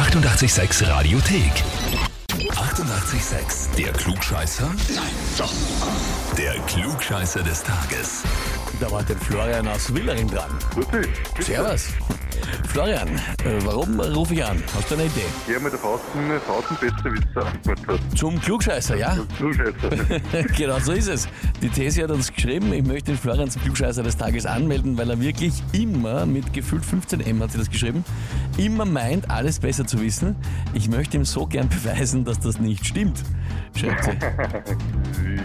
886 Radiothek. 88,6. Der Klugscheißer? Nein, doch. Der Klugscheißer des Tages. Da war der Florian aus Willering dran. Grüß dich. Servus. Florian, äh, warum rufe ich an? Hast du eine Idee? Ja, mit der Faustens, Faustens-Besserwisser Antwort hat. Zum Klugscheißer, ja? Klugscheißer. genau so ist es. Die These hat uns geschrieben, ich möchte den Florian zum Klugscheißer des Tages anmelden, weil er wirklich immer, mit gefühlt 15M hat sie das geschrieben, immer meint, alles besser zu wissen. Ich möchte ihm so gern beweisen, dass das nicht stimmt, schreibt sie.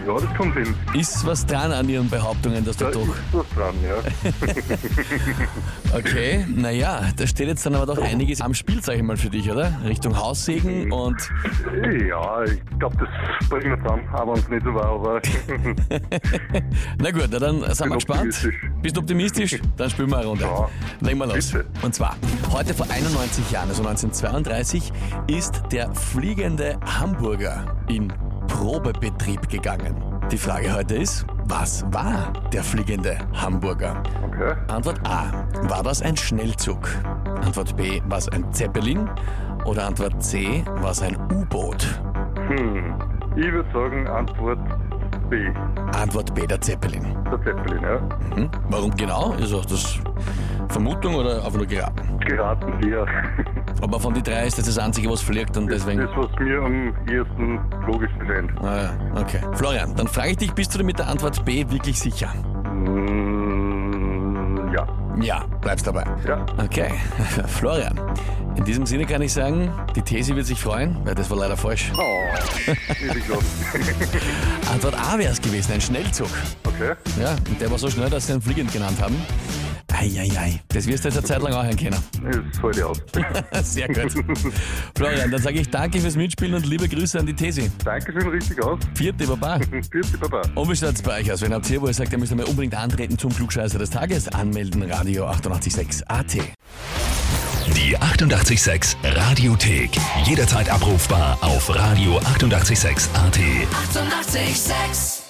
ja, das kommt hin. Ist was dran an ihren Behauptungen, dass du Da doch... ist was dran, ja. Okay, naja, da steht jetzt dann aber doch einiges am Spiel, sag ich mal, für dich, oder? Richtung Haussegen und ja, ich glaube, das bringen wir zusammen, aber uns nicht so war, aber Na gut, na dann sind wir gespannt. optimistisch. Bist du optimistisch? Dann spielen wir eine Runde. Ja. Legen wir los. Bitte. Und zwar, heute vor 91 Jahren, also 1932, ist der fliegende Hamburger in Probebetrieb gegangen. Die Frage heute ist, was war der fliegende Hamburger? okay. Antwort A. War das ein Schnellzug? Antwort B. War es ein Zeppelin? Oder Antwort C. War es ein U-Boot? Hm. Ich würde sagen, Antwort B. Antwort B. Der Zeppelin. Der Zeppelin, ja. Hm? Warum genau? Ist auch das Vermutung oder einfach nur geraten? Geraten sehr. Aber von den drei ist das das einzige, was fliegt und deswegen. Das, was mir am ehesten logisch scheint. Ah, ja, okay. Florian, dann frage ich dich, bist du dir mit der Antwort B wirklich sicher? Hm, ja. Ja, bleibst dabei. Ja. Okay, Florian. In diesem Sinne kann ich sagen, die These wird sich freuen, weil das war leider falsch. Oh. Antwort A wäre es gewesen, ein Schnellzug. Okay. Ja, und der war so schnell, dass sie ihn fliegend genannt haben. Eieiei, das wirst du jetzt eine Zeit lang auch hören können. Das halte ich aus. Sehr gut. Florian, dann sage ich danke fürs Mitspielen und liebe Grüße an die These. Dankeschön, richtig aus. Vierte Baba. Vierte Baba. Und wie schaut's bei euch aus? Wenn habt ihr, wo ihr sagt, ihr müsst einmal unbedingt antreten zum Klugscheißer des Tages, anmelden, Radio 886 AT. Die 88,6 Radiothek. Jederzeit abrufbar auf radio886.at. 88,6. Eighty-eight, sex.